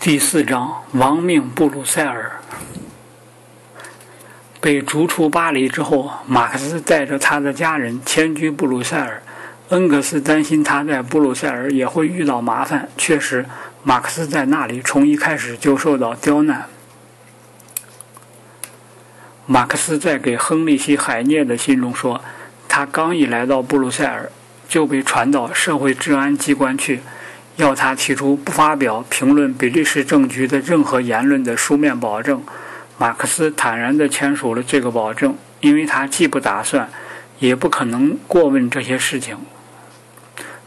第四章：亡命布鲁塞尔。被逐出巴黎之后，马克思带着他的家人迁居布鲁塞尔。恩格斯担心他在布鲁塞尔也会遇到麻烦。确实，马克思在那里从一开始就受到刁难。马克思在给亨利希·海涅的信中说，他刚一来到布鲁塞尔，就被传到社会治安机关去，要他提出不发表评论比利时政局的任何言论的书面保证。马克思坦然地签署了这个保证，因为他既不打算，也不可能过问这些事情。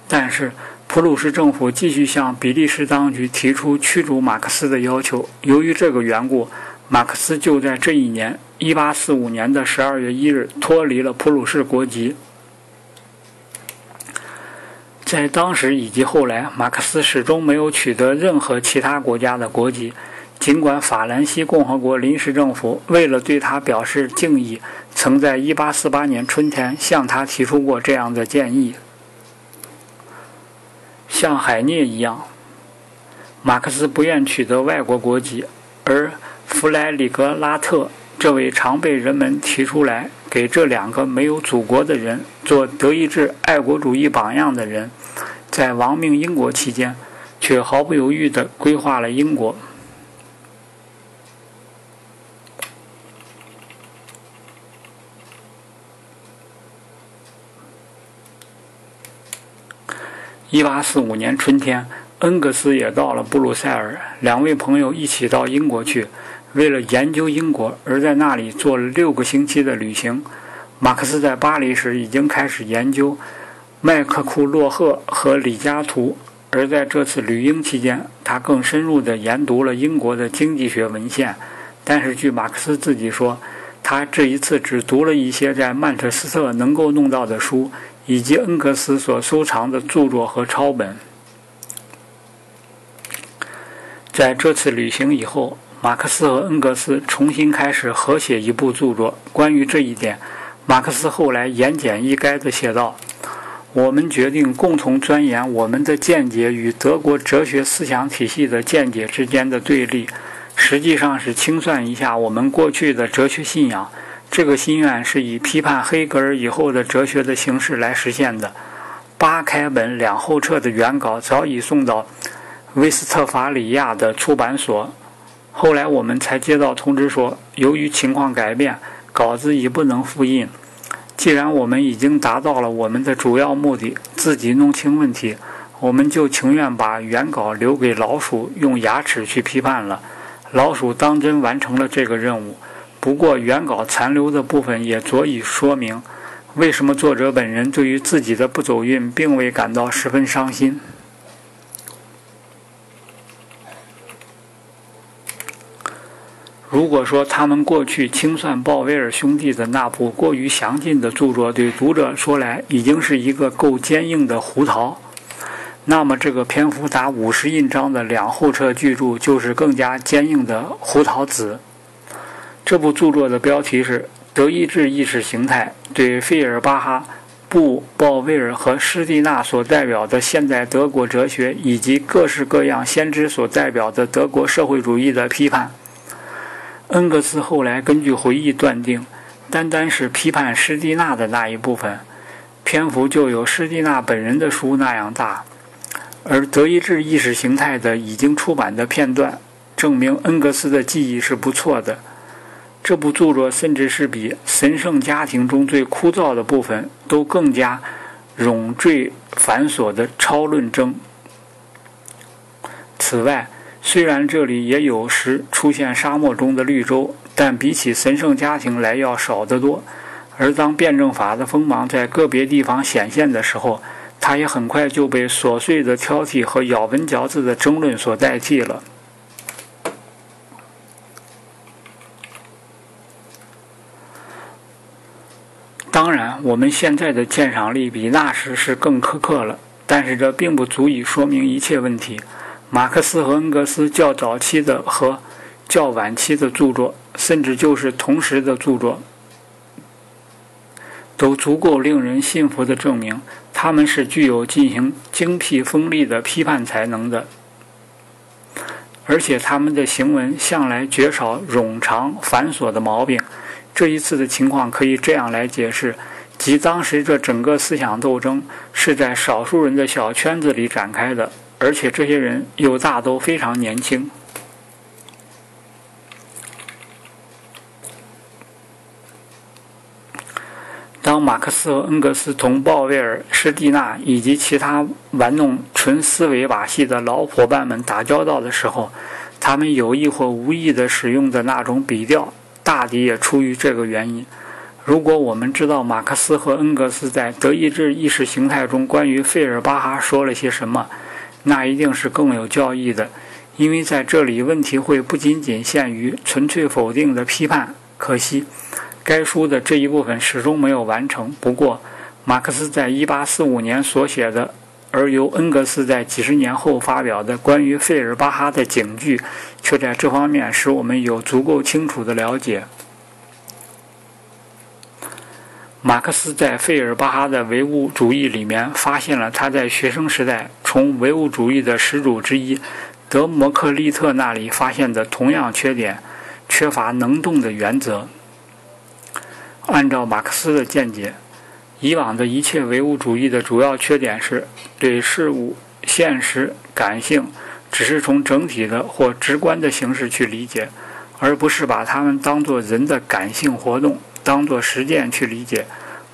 但是，普鲁士政府继续向比利时当局提出驱逐马克思的要求。由于这个缘故，马克思就在这一年，1845年的12月1日脱离了普鲁士国籍。在当时以及后来，马克思始终没有取得任何其他国家的国籍。尽管法兰西共和国临时政府为了对他表示敬意，曾在1848年春天向他提出过这样的建议。像海涅一样，马克思不愿取得外国国籍，而弗莱里格拉特这位常被人们提出来给这两个没有祖国的人做德意志爱国主义榜样的人，在亡命英国期间，却毫不犹豫地规划了英国。一八四五年春天，恩格斯也到了布鲁塞尔，两位朋友一起到英国去，为了研究英国而在那里做了六个星期的旅行。马克思在巴黎时已经开始研究麦克库洛赫和李嘉图，而在这次旅英期间，他更深入地研读了英国的经济学文献。但是，据马克思自己说，他这一次只读了一些在曼彻斯特能够弄到的书。以及恩格斯所收藏的著作和抄本。在这次旅行以后，马克思和恩格斯重新开始合写一部著作。关于这一点，马克思后来言简意赅地写道：“我们决定共同钻研我们的见解与德国哲学思想体系的见解之间的对立，实际上是清算一下我们过去的哲学信仰。”这个心愿是以批判黑格尔以后的哲学的形式来实现的。八开本两后册的原稿早已送到威斯特伐利亚的出版所，后来我们才接到通知说，由于情况改变，稿子已不能复印。既然我们已经达到了我们的主要目的，自己弄清问题，我们就情愿把原稿留给老鼠用牙齿去批判了。老鼠当真完成了这个任务。不过，原稿残留的部分也足以说明，为什么作者本人对于自己的不走运并未感到十分伤心。如果说他们过去清算鲍威尔兄弟的那部过于详尽的著作对读者说来已经是一个够坚硬的胡桃，那么这个篇幅达五十印章的两后册巨著就是更加坚硬的胡桃籽。这部著作的标题是《德意志意识形态对费尔巴哈、布鲍威尔和施蒂纳所代表的现代德国哲学以及各式各样先知所代表的德国社会主义的批判》。恩格斯后来根据回忆断定，单单是批判施蒂纳的那一部分，篇幅就有施蒂纳本人的书那样大，而《德意志意识形态》的已经出版的片段，证明恩格斯的记忆是不错的。这部著作甚至是比《神圣家庭》中最枯燥的部分都更加冗赘繁琐的超论证。此外，虽然这里也有时出现沙漠中的绿洲，但比起《神圣家庭》来要少得多。而当辩证法的锋芒在个别地方显现的时候，它也很快就被琐碎的挑剔和咬文嚼字的争论所代替了。当然，我们现在的鉴赏力比那时是更苛刻了，但是这并不足以说明一切问题。马克思和恩格斯较早期的和较晚期的著作，甚至就是同时的著作，都足够令人信服地证明，他们是具有进行精辟锋利的批判才能的。而且他们的行文向来绝少冗长繁琐的毛病。这一次的情况可以这样来解释：即当时这整个思想斗争是在少数人的小圈子里展开的，而且这些人又大都非常年轻。当马克思和恩格斯同鲍威尔、施蒂纳以及其他玩弄纯思维把戏的老伙伴们打交道的时候，他们有意或无意地使用的那种笔调，大抵也出于这个原因。如果我们知道马克思和恩格斯在德意志意识形态中关于费尔巴哈说了些什么，那一定是更有教义的，因为在这里问题会不仅仅限于纯粹否定的批判。可惜。该书的这一部分始终没有完成。不过，马克思在1845年所写的，而由恩格斯在几十年后发表的关于费尔巴哈的警句，却在这方面使我们有足够清楚的了解。马克思在费尔巴哈的唯物主义里面发现了他在学生时代从唯物主义的始祖之一德谟克利特那里发现的同样缺点：缺乏能动的原则。按照马克思的见解，以往的一切唯物主义的主要缺点是对事物、现实、感性只是从整体的或直观的形式去理解，而不是把它们当作人的感性活动、当作实践去理解，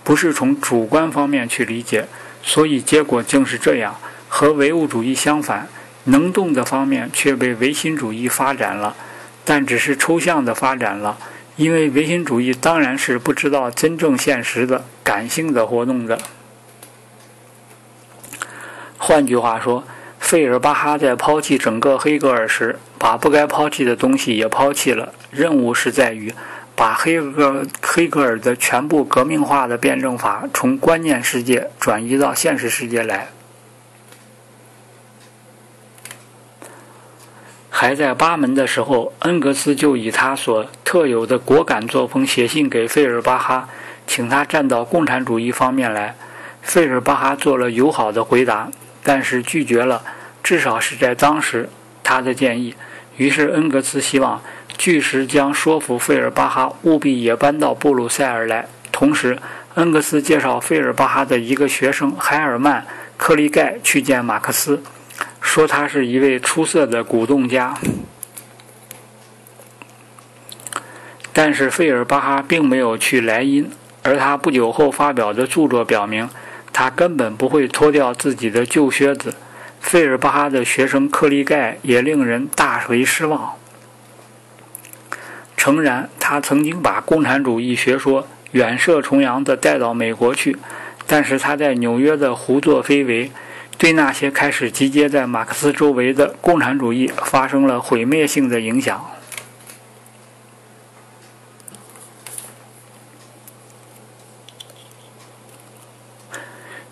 不是从主观方面去理解。所以结果竟是这样：和唯物主义相反，能动的方面却被唯心主义发展了，但只是抽象的发展了。因为唯心主义当然是不知道真正现实的感性的活动的。换句话说，费尔巴哈在抛弃整个黑格尔时，把不该抛弃的东西也抛弃了。任务是在于把黑格黑格尔的全部革命化的辩证法从观念世界转移到现实世界来。还在巴门的时候，恩格斯就以他所特有的果敢作风写信给费尔巴哈，请他站到共产主义方面来。费尔巴哈做了友好的回答，但是拒绝了，至少是在当时他的建议。于是恩格斯希望据实将说服费尔巴哈务必也搬到布鲁塞尔来。同时，恩格斯介绍费尔巴哈的一个学生海尔曼·克利盖去见马克思。说他是一位出色的鼓动家，但是费尔巴哈并没有去莱茵，而他不久后发表的著作表明，他根本不会脱掉自己的旧靴子。费尔巴哈的学生克利盖也令人大为失望。诚然，他曾经把共产主义学说远涉重洋地带到美国去，但是他在纽约的胡作非为。对那些开始集结在马克思周围的共产主义发生了毁灭性的影响。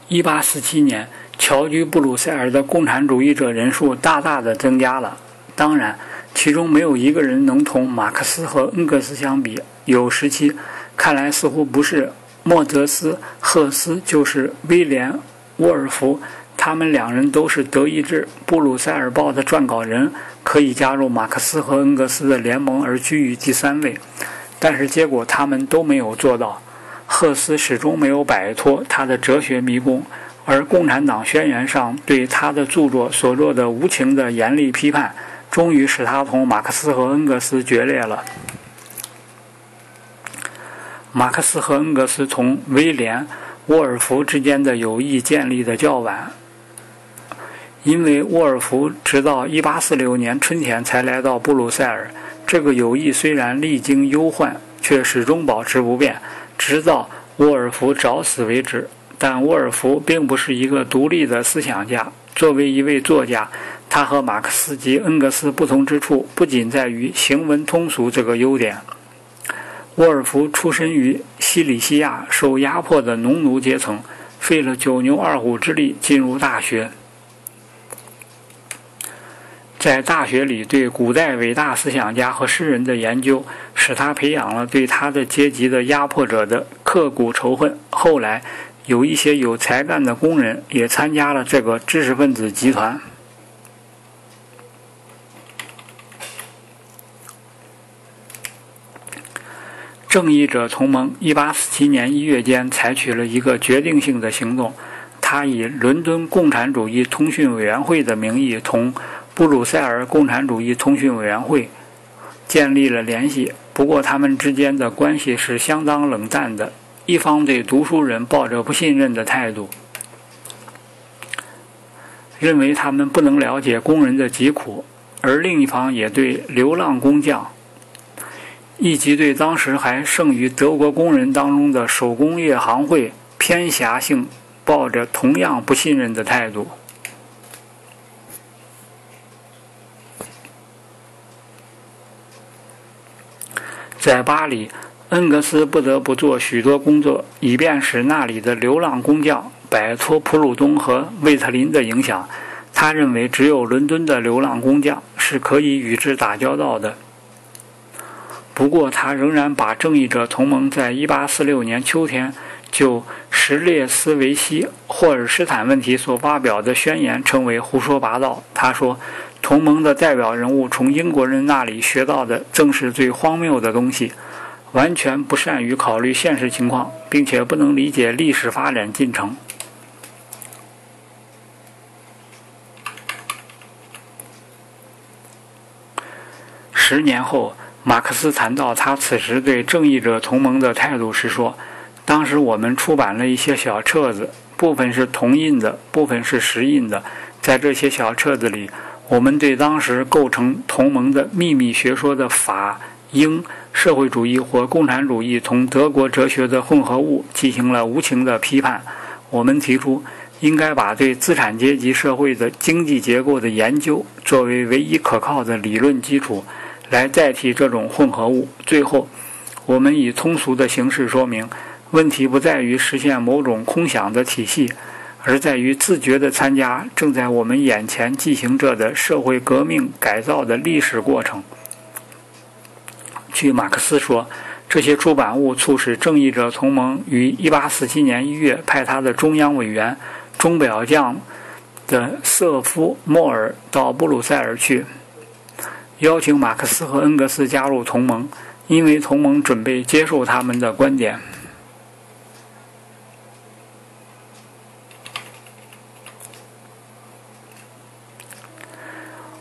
一八四七年，侨居布鲁塞尔的共产主义者人数大大的增加了。当然，其中没有一个人能同马克思和恩格斯相比。有时期，看来似乎不是莫泽斯·赫斯，就是威廉·沃尔夫。他们两人都是德意志《布鲁塞尔报》的撰稿人，可以加入马克思和恩格斯的联盟而居于第三位。但是结果他们都没有做到。赫斯始终没有摆脱他的哲学迷宫，而《共产党宣言》上对他的著作所做的无情的严厉批判，终于使他同马克思和恩格斯决裂了。马克思和恩格斯同威廉·沃尔夫之间的友谊建立的较晚。因为沃尔夫直到1846年春天才来到布鲁塞尔，这个友谊虽然历经忧患，却始终保持不变，直到沃尔夫找死为止。但沃尔夫并不是一个独立的思想家，作为一位作家，他和马克思及恩格斯不同之处不仅在于行文通俗这个优点。沃尔夫出身于西里西亚受压迫的农奴阶层，费了九牛二虎之力进入大学。在大学里对古代伟大思想家和诗人的研究，使他培养了对他的阶级的压迫者的刻骨仇恨。后来，有一些有才干的工人也参加了这个知识分子集团。正义者同盟1847年1月间采取了一个决定性的行动，他以伦敦共产主义通讯委员会的名义同布鲁塞尔共产主义通讯委员会建立了联系。不过，他们之间的关系是相当冷淡的，一方对读书人抱着不信任的态度，认为他们不能了解工人的疾苦，而另一方也对流浪工匠。以及对当时还剩余德国工人当中的手工业行会偏狭性抱着同样不信任的态度。在巴黎，恩格斯不得不做许多工作，以便使那里的流浪工匠摆脱普鲁东和魏特林的影响。他认为，只有伦敦的流浪工匠是可以与之打交道的。不过，他仍然把正义者同盟在1846年秋天就什列斯维希霍尔施坦问题所发表的宣言称为胡说八道。他说，同盟的代表人物从英国人那里学到的正是最荒谬的东西，完全不善于考虑现实情况，并且不能理解历史发展进程。十年后。马克思谈到他此时对正义者同盟的态度时说：“当时我们出版了一些小册子，部分是铜印的，部分是石印的。在这些小册子里，我们对当时构成同盟的秘密学说的法、英、社会主义或共产主义同德国哲学的混合物进行了无情的批判。我们提出，应该把对资产阶级社会的经济结构的研究作为唯一可靠的理论基础。”来代替这种混合物。最后，我们以通俗的形式说明，问题不在于实现某种空想的体系，而在于自觉地参加正在我们眼前进行着的社会革命改造的历史过程。据马克思说，这些出版物促使正义者同盟于1847年1月派他的中央委员、钟表匠的瑟夫·莫尔到布鲁塞尔去。邀请马克思和恩格斯加入同盟，因为同盟准备接受他们的观点。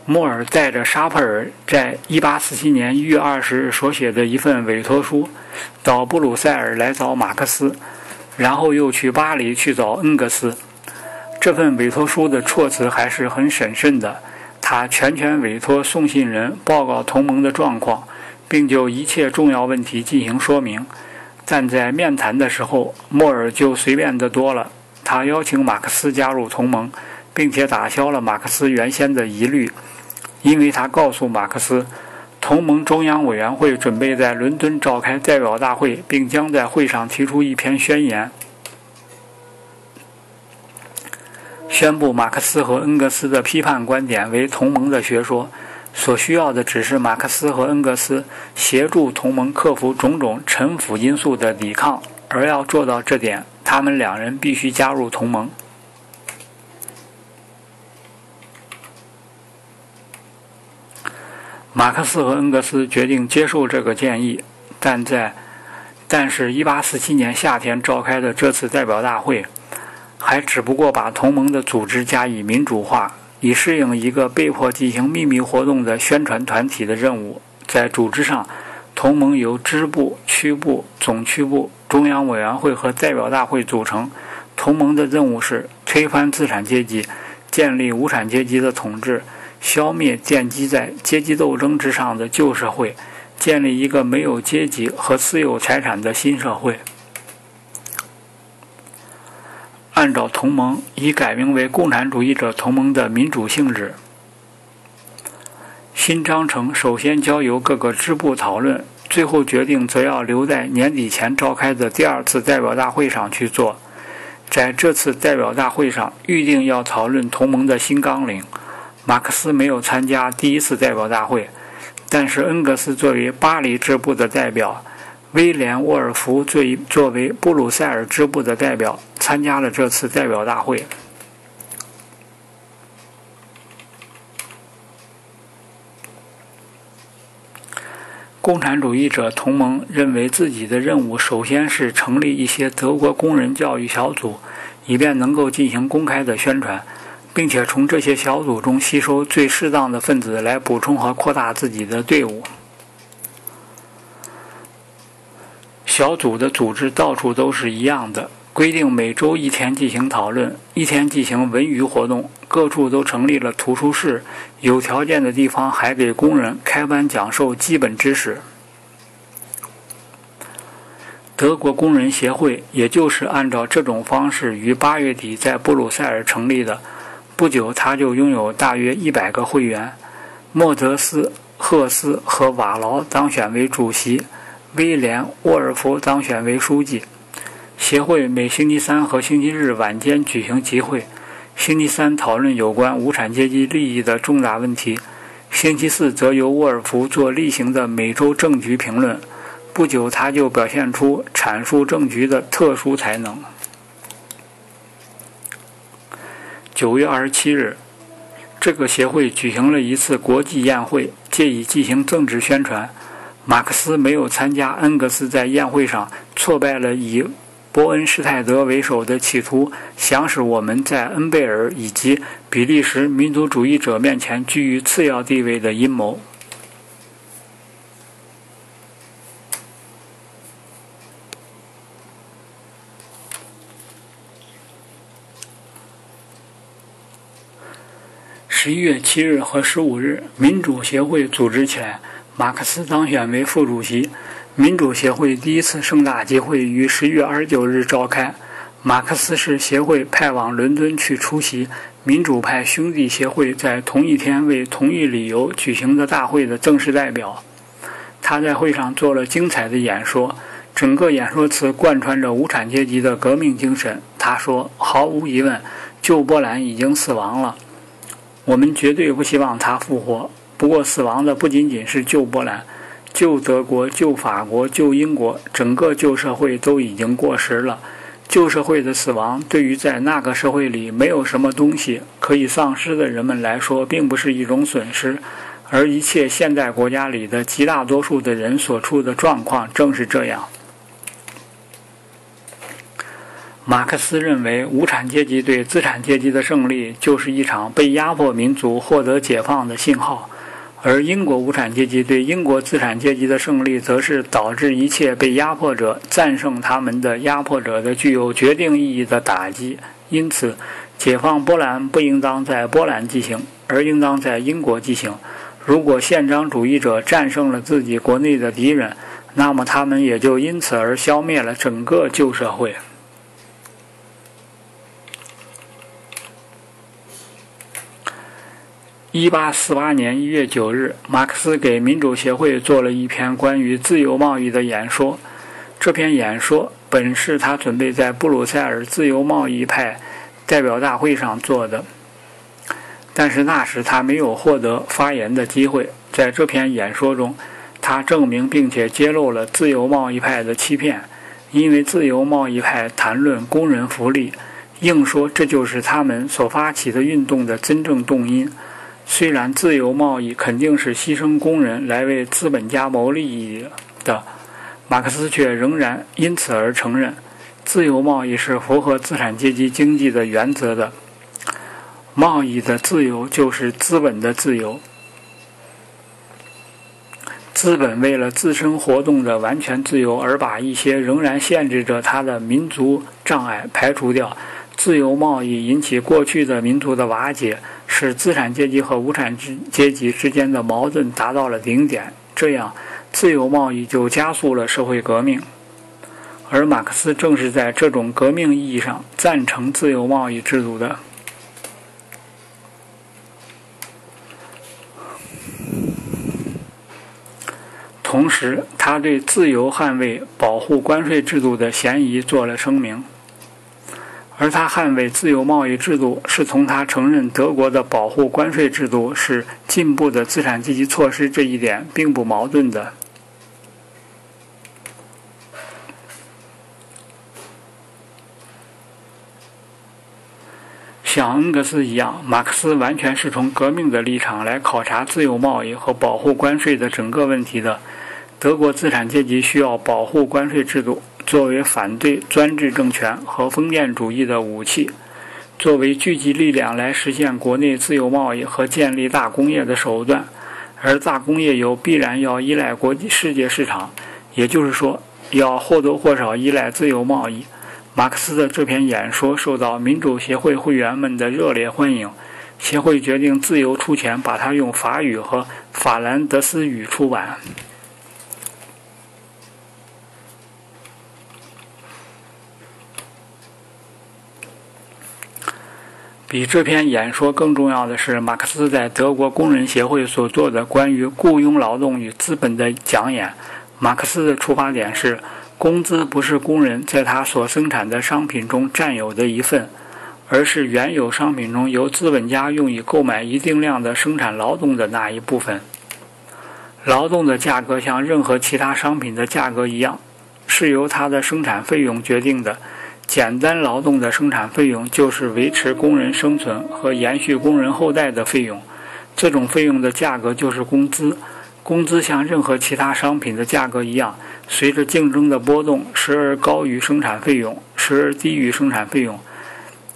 莫尔带着沙佩尔在1847年1月20日所写的一份委托书，到布鲁塞尔来找马克思，然后又去巴黎去找恩格斯。这份委托书的措辞还是很审慎的。他全权委托送信人报告同盟的状况，并就一切重要问题进行说明。但在面谈的时候，莫尔就随便得多了。他邀请马克思加入同盟，并且打消了马克思原先的疑虑，因为他告诉马克思，同盟中央委员会准备在伦敦召开代表大会，并将在会上提出一篇宣言。宣布马克思和恩格斯的批判观点为同盟的学说，所需要的只是马克思和恩格斯协助同盟克服种种陈腐因素的抵抗，而要做到这点，他们两人必须加入同盟。马克思和恩格斯决定接受这个建议，但在但是1847年夏天召开的这次代表大会。还只不过把同盟的组织加以民主化，以适应一个被迫进行秘密活动的宣传团体的任务。在组织上，同盟由支部、区部、总区部、中央委员会和代表大会组成。同盟的任务是推翻资产阶级，建立无产阶级的统治，消灭奠基在阶级斗争之上的旧社会，建立一个没有阶级和私有财产的新社会。按照同盟已改名为共产主义者同盟的民主性质，新章程首先交由各个支部讨论，最后决定则要留在年底前召开的第二次代表大会上去做。在这次代表大会上，预定要讨论同盟的新纲领。马克思没有参加第一次代表大会，但是恩格斯作为巴黎支部的代表。威廉·沃尔夫作作为布鲁塞尔支部的代表参加了这次代表大会。共产主义者同盟认为自己的任务首先是成立一些德国工人教育小组，以便能够进行公开的宣传，并且从这些小组中吸收最适当的分子来补充和扩大自己的队伍。小组的组织到处都是一样的，规定每周一天进行讨论，一天进行文娱活动。各处都成立了图书室，有条件的地方还给工人开班讲授基本知识。德国工人协会也就是按照这种方式于八月底在布鲁塞尔成立的。不久，他就拥有大约一百个会员。莫泽斯、赫斯和瓦劳当选为主席，威廉·沃尔夫当选为书记。协会每星期三和星期日晚间举行集会。星期三讨论有关无产阶级利益的重大问题，星期四则由沃尔夫做例行的每周政局评论。不久，他就表现出阐述政局的特殊才能。九月二十七日，这个协会举行了一次国际宴会，借以进行政治宣传。马克思没有参加，恩格斯在宴会上挫败了以。伯恩施泰德为首的企图想使我们在恩贝尔以及比利时民族主义者面前居于次要地位的阴谋。十一月七日和十五日，民主协会组织起来，马克思当选为副主席。民主协会第一次盛大集会于十一月二十九日召开，马克思是协会派往伦敦去出席民主派兄弟协会在同一天为同一理由举行的大会的正式代表。他在会上做了精彩的演说，整个演说词贯穿着无产阶级的革命精神。他说：“毫无疑问，旧波兰已经死亡了，我们绝对不希望它复活。不过，死亡的不仅仅是旧波兰。”旧德国、旧法国、旧英国，整个旧社会都已经过时了。旧社会的死亡，对于在那个社会里没有什么东西可以丧失的人们来说，并不是一种损失。而一切现代国家里的极大多数的人所处的状况正是这样。马克思认为，无产阶级对资产阶级的胜利，就是一场被压迫民族获得解放的信号。而英国无产阶级对英国资产阶级的胜利，则是导致一切被压迫者战胜他们的压迫者的具有决定意义的打击。因此，解放波兰不应当在波兰进行，而应当在英国进行。如果宪章主义者战胜了自己国内的敌人，那么他们也就因此而消灭了整个旧社会。一八四八年一月九日，马克思给民主协会做了一篇关于自由贸易的演说。这篇演说本是他准备在布鲁塞尔自由贸易派代表大会上做的，但是那时他没有获得发言的机会。在这篇演说中，他证明并且揭露了自由贸易派的欺骗，因为自由贸易派谈论工人福利，硬说这就是他们所发起的运动的真正动因。虽然自由贸易肯定是牺牲工人来为资本家谋利益的，马克思却仍然因此而承认，自由贸易是符合资产阶级经济的原则的。贸易的自由就是资本的自由，资本为了自身活动的完全自由而把一些仍然限制着它的民族障碍排除掉。自由贸易引起过去的民族的瓦解。使资产阶级和无产阶级之间的矛盾达到了顶点，这样自由贸易就加速了社会革命。而马克思正是在这种革命意义上赞成自由贸易制度的。同时，他对自由捍卫、保护关税制度的嫌疑做了声明。而他捍卫自由贸易制度，是从他承认德国的保护关税制度是进步的资产阶级措施这一点并不矛盾的。像恩格斯一样，马克思完全是从革命的立场来考察自由贸易和保护关税的整个问题的。德国资产阶级需要保护关税制度，作为反对专制政权和封建主义的武器，作为聚集力量来实现国内自由贸易和建立大工业的手段。而大工业又必然要依赖国际世界市场，也就是说，要或多或少依赖自由贸易。马克思的这篇演说受到民主协会会员们的热烈欢迎，协会决定自由出钱把它用法语和法兰德斯语出版。比这篇演说更重要的是，马克思在德国工人协会所做的关于雇佣劳动与资本的讲演。马克思的出发点是。工资不是工人在他所生产的商品中占有的一份，而是原有商品中由资本家用以购买一定量的生产劳动的那一部分。劳动的价格像任何其他商品的价格一样，是由它的生产费用决定的。简单劳动的生产费用就是维持工人生存和延续工人后代的费用，这种费用的价格就是工资。工资像任何其他商品的价格一样。随着竞争的波动，时而高于生产费用，时而低于生产费用，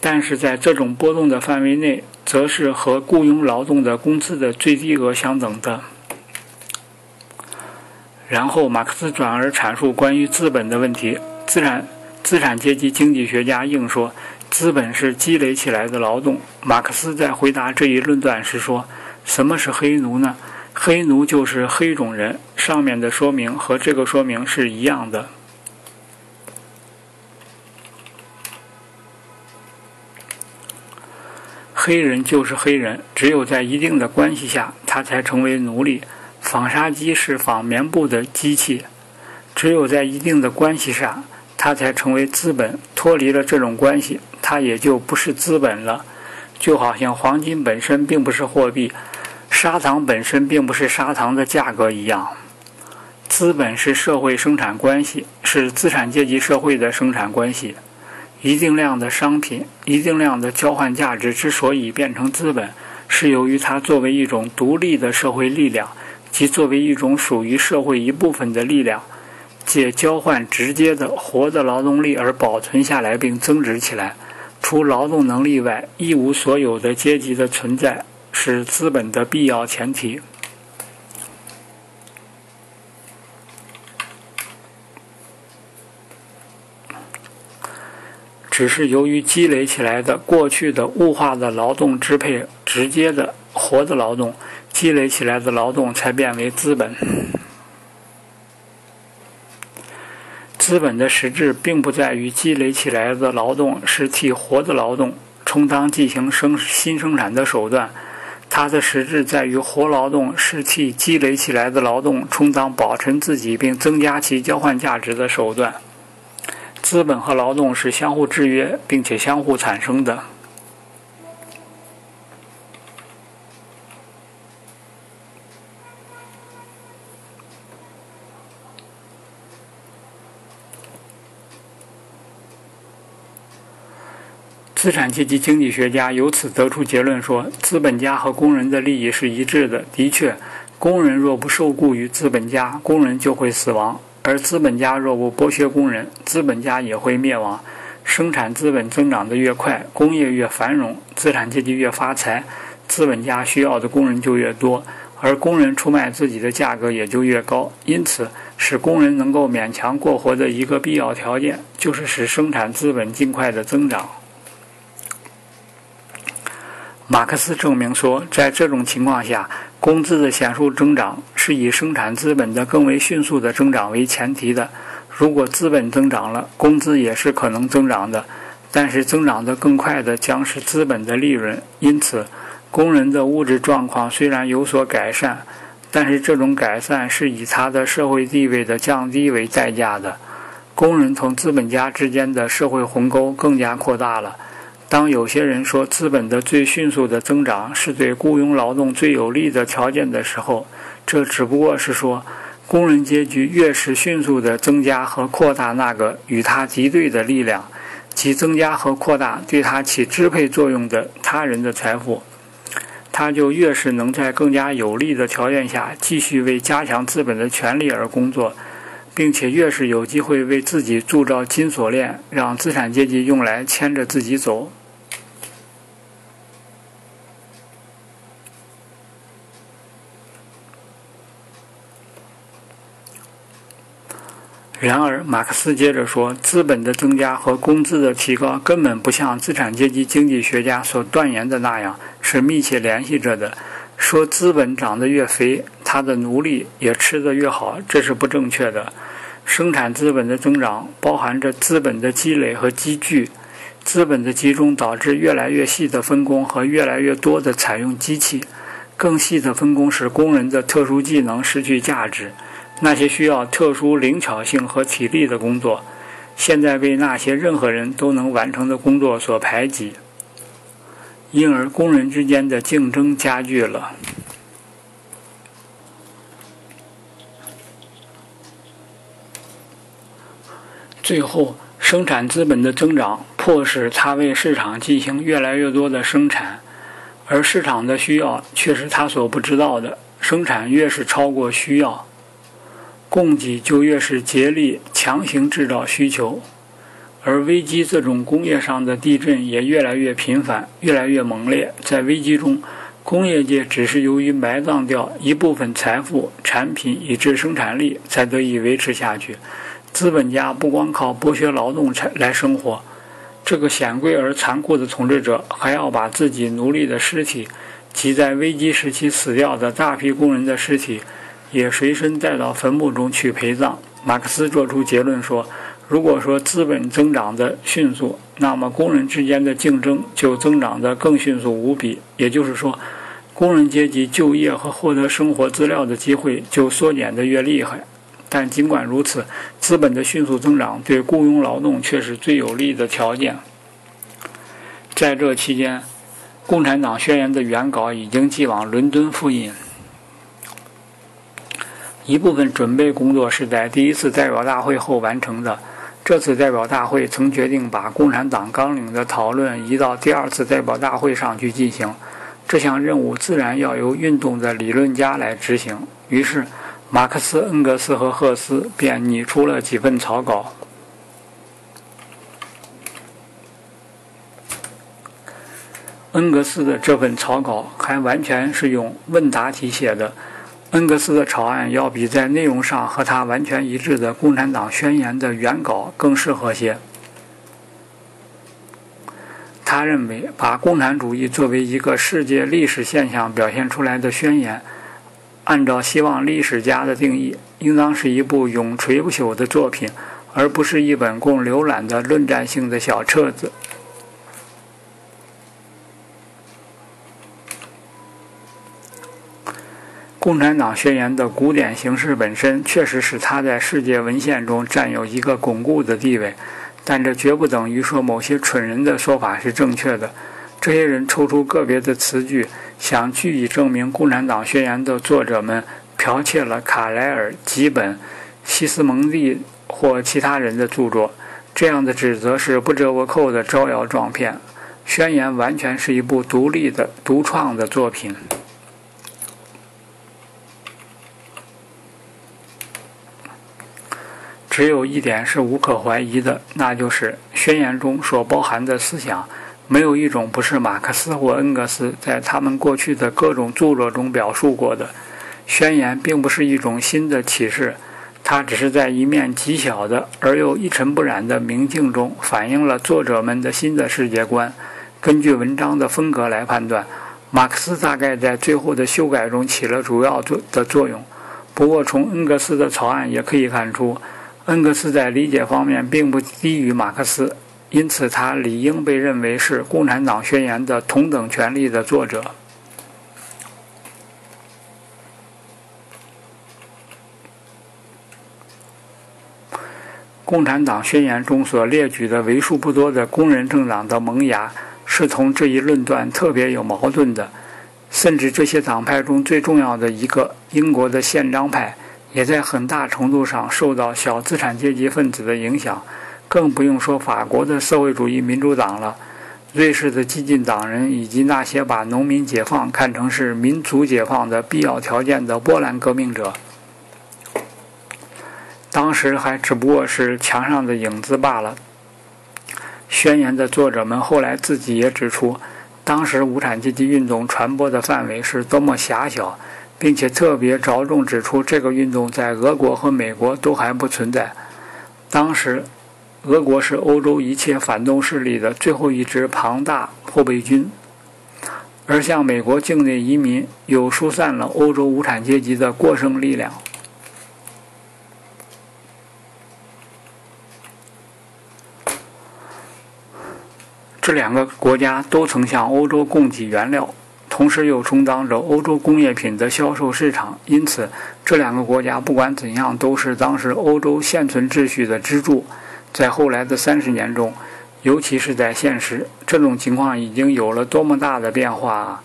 但是在这种波动的范围内，则是和雇佣劳动的工资的最低额相等的。然后，马克思转而阐述关于资本的问题。资产资产阶级经济学家硬说，资本是积累起来的劳动。马克思在回答这一论断时说：“什么是黑奴呢？”黑奴就是黑种人。上面的说明和这个说明是一样的。黑人就是黑人，只有在一定的关系下，他才成为奴隶。纺纱机是纺棉布的机器，只有在一定的关系下，它才成为资本。脱离了这种关系，它也就不是资本了。就好像黄金本身并不是货币。砂糖本身并不是砂糖的价格一样，资本是社会生产关系，是资产阶级社会的生产关系。一定量的商品，一定量的交换价值之所以变成资本，是由于它作为一种独立的社会力量，即作为一种属于社会一部分的力量，借交换直接的活的劳动力而保存下来并增值起来。除劳动能力外，一无所有的阶级的存在。是资本的必要前提，只是由于积累起来的过去的物化的劳动支配直接的活的劳动，积累起来的劳动才变为资本。资本的实质并不在于积累起来的劳动是替活的劳动充当进行生新生产的手段。它的实质在于，活劳动是替积累起来的劳动充当保存自己并增加其交换价值的手段。资本和劳动是相互制约并且相互产生的。资产阶级经济学家由此得出结论说，资本家和工人的利益是一致的。的确，工人若不受雇于资本家，工人就会死亡；而资本家若不剥削工人，资本家也会灭亡。生产资本增长的越快，工业越繁荣，资产阶级越发财，资本家需要的工人就越多，而工人出卖自己的价格也就越高。因此，使工人能够勉强过活的一个必要条件，就是使生产资本尽快的增长。马克思证明说，在这种情况下，工资的显著增长是以生产资本的更为迅速的增长为前提的。如果资本增长了，工资也是可能增长的，但是增长得更快的将是资本的利润。因此，工人的物质状况虽然有所改善，但是这种改善是以他的社会地位的降低为代价的。工人同资本家之间的社会鸿沟更加扩大了。当有些人说资本的最迅速的增长是对雇佣劳动最有利的条件的时候，这只不过是说，工人阶级越是迅速地增加和扩大那个与他敌对的力量，即增加和扩大对他起支配作用的他人的财富。他就越是能在更加有利的条件下继续为加强资本的权利而工作，并且越是有机会为自己铸造金锁链，让资产阶级用来牵着自己走。然而，马克思接着说，资本的增加和工资的提高根本不像资产阶级经济学家所断言的那样是密切联系着的。说资本长得越肥，他的奴隶也吃得越好，这是不正确的。生产资本的增长包含着资本的积累和积聚，资本的集中导致越来越细的分工和越来越多的采用机器。更细的分工使工人的特殊技能失去价值。那些需要特殊灵巧性和体力的工作，现在被那些任何人都能完成的工作所排挤，因而工人之间的竞争加剧了。最后，生产资本的增长迫使他为市场进行越来越多的生产，而市场的需要却是他所不知道的。生产越是超过需要。供给就越是竭力强行制造需求，而危机这种工业上的地震也越来越频繁、越来越猛烈。在危机中，工业界只是由于埋葬掉一部分财富、产品以致生产力，才得以维持下去。资本家不光靠剥削劳动才来生活，这个显贵而残酷的统治者还要把自己奴隶的尸体及在危机时期死掉的大批工人的尸体。也随身带到坟墓中去陪葬。马克思作出结论说：“如果说资本增长的迅速，那么工人之间的竞争就增长得更迅速无比。也就是说，工人阶级就业和获得生活资料的机会就缩减得越厉害。但尽管如此，资本的迅速增长对雇佣劳动却是最有利的条件。在这期间，《共产党宣言》的原稿已经寄往伦敦复印。”一部分准备工作是在第一次代表大会后完成的。这次代表大会曾决定把共产党纲领的讨论移到第二次代表大会上去进行。这项任务自然要由运动的理论家来执行。于是，马克思、恩格斯和赫斯便拟出了几份草稿。恩格斯的这份草稿还完全是用问答题写的。恩格斯的草案要比在内容上和他完全一致的《共产党宣言》的原稿更适合些。他认为，把共产主义作为一个世界历史现象表现出来的宣言，按照希望历史家的定义，应当是一部永垂不朽的作品，而不是一本供浏览的论战性的小册子。共产党宣言的古典形式本身确实使它在世界文献中占有一个巩固的地位，但这绝不等于说某些蠢人的说法是正确的。这些人抽出个别的词句，想据以证明共产党宣言的作者们剽窃了卡莱尔、吉本、西斯蒙蒂或其他人的著作。这样的指责是不折不扣的招摇撞骗。宣言完全是一部独立的、独创的作品。只有一点是无可怀疑的，那就是宣言中所包含的思想，没有一种不是马克思或恩格斯在他们过去的各种著作中表述过的。宣言并不是一种新的启示，它只是在一面极小的而又一尘不染的明镜中反映了作者们的新的世界观。根据文章的风格来判断，马克思大概在最后的修改中起了主要作的作用。不过，从恩格斯的草案也可以看出。恩格斯在理解方面并不低于马克思，因此他理应被认为是《共产党宣言》的同等权利的作者。《共产党宣言》中所列举的为数不多的工人政党的萌芽，是同这一论断特别有矛盾的。甚至这些党派中最重要的一个——英国的宪章派。也在很大程度上受到小资产阶级分子的影响，更不用说法国的社会主义民主党了。瑞士的激进党人以及那些把农民解放看成是民族解放的必要条件的波兰革命者，当时还只不过是墙上的影子罢了。宣言的作者们后来自己也指出，当时无产阶级运动传播的范围是多么狭小，并且特别着重指出这个运动在俄国和美国都还不存在。当时。俄国是欧洲一切反动势力的最后一支庞大后备军，而向美国境内移民又疏散了欧洲无产阶级的过剩力量。这两个国家都曾向欧洲供给原料，同时又充当着欧洲工业品的销售市场，因此这两个国家不管怎样都是当时欧洲现存秩序的支柱。在后来的三十年中，尤其是在现实，这种情况已经有了多么大的变化啊！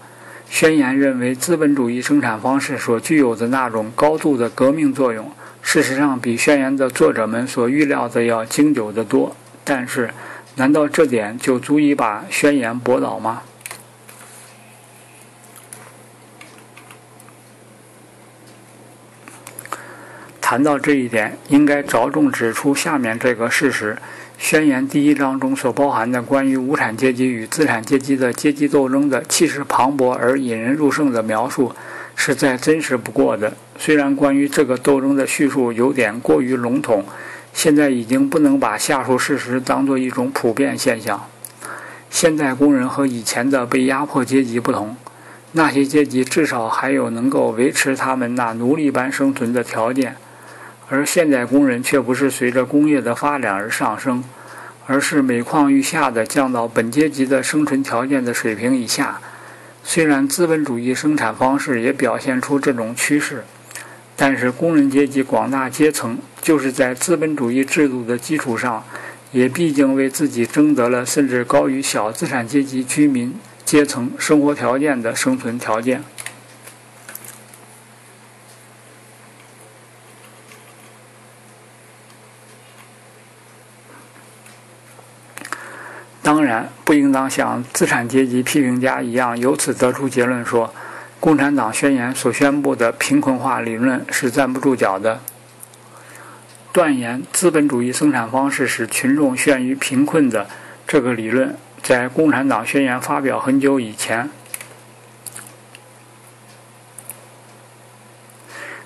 宣言认为，资本主义生产方式所具有的那种高度的革命作用，事实上比宣言的作者们所预料的要经久得多。但是，难道这点就足以把宣言驳倒吗？谈到这一点，应该着重指出下面这个事实：宣言第一章中所包含的关于无产阶级与资产阶级的阶级斗争的气势磅礴而引人入胜的描述，是再真实不过的。虽然关于这个斗争的叙述有点过于笼统，现在已经不能把下述事实当作一种普遍现象。现在工人和以前的被压迫阶级不同，那些阶级至少还有能够维持他们那奴隶般生存的条件。而现在工人却不是随着工业的发展而上升，而是每况愈下的降到本阶级的生存条件的水平以下。虽然资本主义生产方式也表现出这种趋势，但是工人阶级广大阶层就是在资本主义制度的基础上，也毕竟为自己争得了甚至高于小资产阶级居民阶层生活条件的生存条件。当然，不应当像资产阶级批评家一样，由此得出结论说，共产党宣言所宣布的贫困化理论是站不住脚的。断言资本主义生产方式使群众陷于贫困的这个理论，在共产党宣言发表很久以前，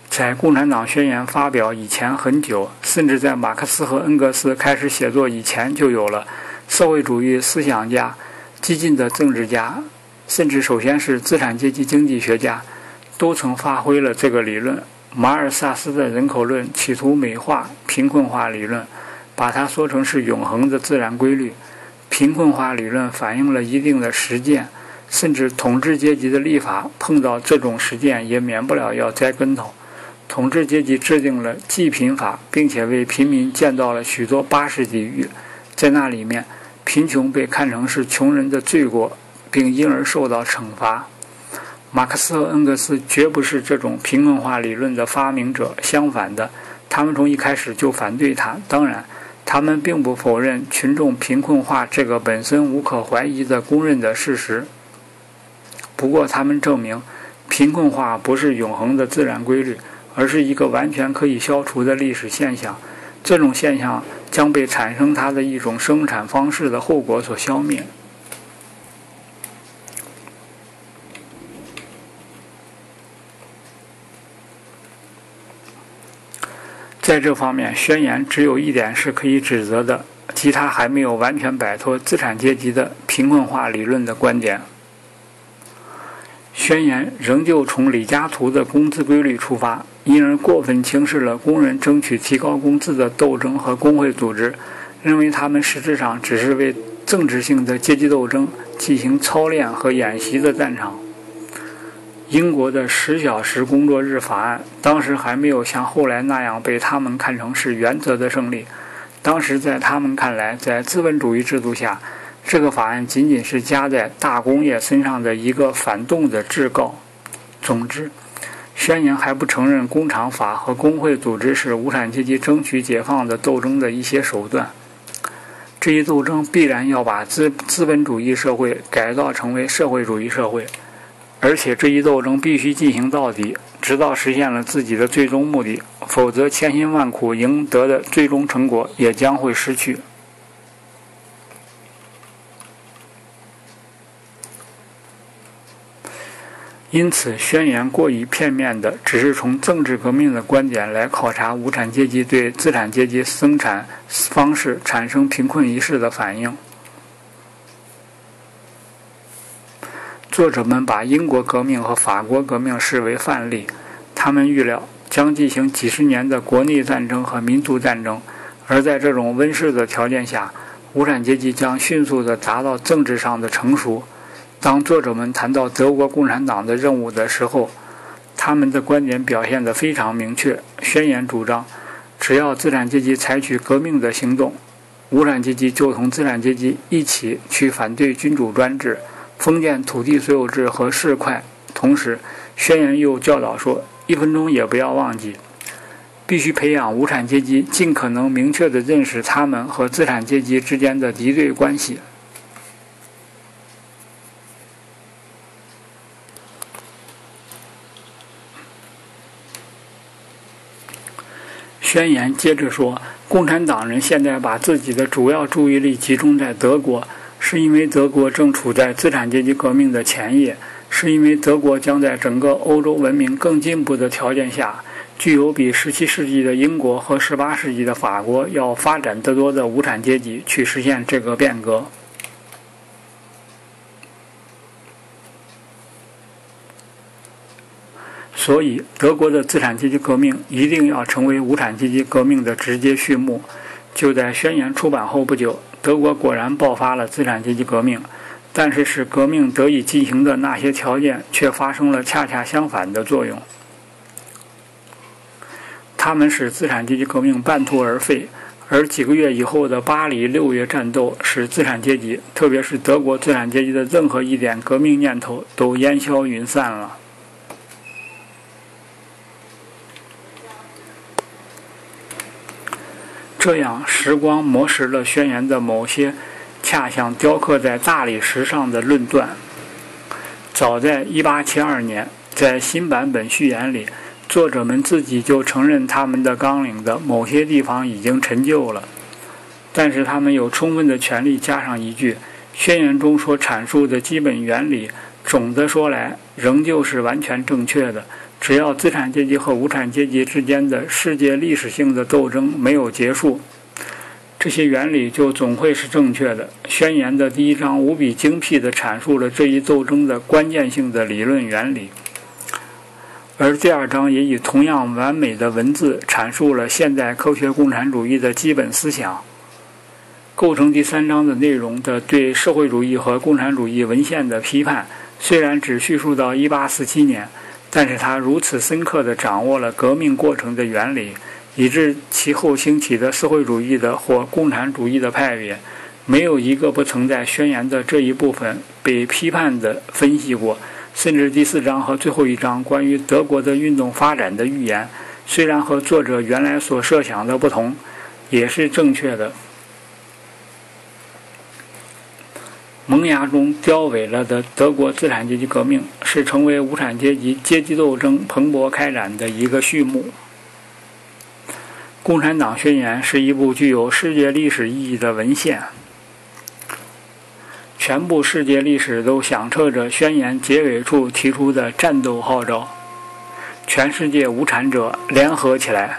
在共产党宣言发表以前很久，甚至在马克思和恩格斯开始写作以前就有了。社会主义思想家、激进的政治家，甚至首先是资产阶级经济学家，都曾发挥了这个理论。马尔萨斯的人口论企图美化贫困化理论，把它说成是永恒的自然规律。贫困化理论反映了一定的实践，甚至统治阶级的立法碰到这种实践也免不了要栽跟头。统治阶级制定了济贫法，并且为平民建造了许多巴士底狱，在那里面。贫穷被看成是穷人的罪过，并因而受到惩罚。马克思和恩格斯绝不是这种贫困化理论的发明者，相反的，他们从一开始就反对它。当然，他们并不否认群众贫困化这个本身无可怀疑的公认的事实。不过，他们证明，贫困化不是永恒的自然规律，而是一个完全可以消除的历史现象。这种现象将被产生它的一种生产方式的后果所消灭。在这方面，宣言只有一点是可以指责的，即它还没有完全摆脱资产阶级的贫困化理论的观点。宣言仍旧从李嘉图的工资规律出发。因而过分轻视了工人争取提高工资的斗争和工会组织，认为他们实质上只是为政治性的阶级斗争进行操练和演习的战场。英国的十小时工作日法案当时还没有像后来那样被他们看成是原则的胜利。当时在他们看来，在资本主义制度下，这个法案仅仅是加在大工业身上的一个反动的制告。总之。宣言还不承认工厂法和工会组织是无产阶级争取解放的斗争的一些手段。这一斗争必然要把资资本主义社会改造成为社会主义社会，而且这一斗争必须进行到底，直到实现了自己的最终目的，否则千辛万苦赢得的最终成果也将会失去。因此，宣言过于片面的，只是从政治革命的观点来考察无产阶级对资产阶级生产方式产生贫困一事的反应。作者们把英国革命和法国革命视为范例，他们预料将进行几十年的国内战争和民族战争，而在这种温室的条件下，无产阶级将迅速地达到政治上的成熟。当作者们谈到德国共产党的任务的时候，他们的观点表现得非常明确。宣言主张，只要资产阶级采取革命的行动，无产阶级就同资产阶级一起去反对君主专制、封建土地所有制和市侩。同时，宣言又教导说，一分钟也不要忘记，必须培养无产阶级尽可能明确地认识他们和资产阶级之间的敌对关系。宣言接着说：“共产党人现在把自己的主要注意力集中在德国，是因为德国正处在资产阶级革命的前夜，是因为德国将在整个欧洲文明更进步的条件下，具有比17世纪的英国和18世纪的法国要发展得多的无产阶级去实现这个变革。”所以，德国的资产阶级革命一定要成为无产阶级革命的直接序幕。就在宣言出版后不久，德国果然爆发了资产阶级革命，但是使革命得以进行的那些条件却发生了恰恰相反的作用。他们使资产阶级革命半途而废，而几个月以后的巴黎六月战斗使资产阶级，特别是德国资产阶级的任何一点革命念头都烟消云散了。这样，时光磨蚀了宣言的某些恰像雕刻在大理石上的论断。早在1872年，在新版本序言里，作者们自己就承认他们的纲领的某些地方已经陈旧了。但是，他们有充分的权利加上一句：宣言中所阐述的基本原理，总的说来，仍旧是完全正确的。只要资产阶级和无产阶级之间的世界历史性的斗争没有结束，这些原理就总会是正确的。宣言的第一章无比精辟地阐述了这一斗争的关键性的理论原理，而第二章也以同样完美的文字阐述了现代科学共产主义的基本思想。构成第三章的内容的对社会主义和共产主义文献的批判，虽然只叙述到1847年。但是他如此深刻地掌握了革命过程的原理，以致其后兴起的社会主义的或共产主义的派别，没有一个不曾在宣言的这一部分被批判地分析过。甚至第四章和最后一章关于德国的运动发展的预言，虽然和作者原来所设想的不同，也是正确的。萌芽中凋萎了的德国资产阶级革命，是成为无产阶级阶级斗争蓬勃开展的一个序幕。《共产党宣言》是一部具有世界历史意义的文献，全部世界历史都响彻着宣言结尾处提出的战斗号召：全世界无产者联合起来！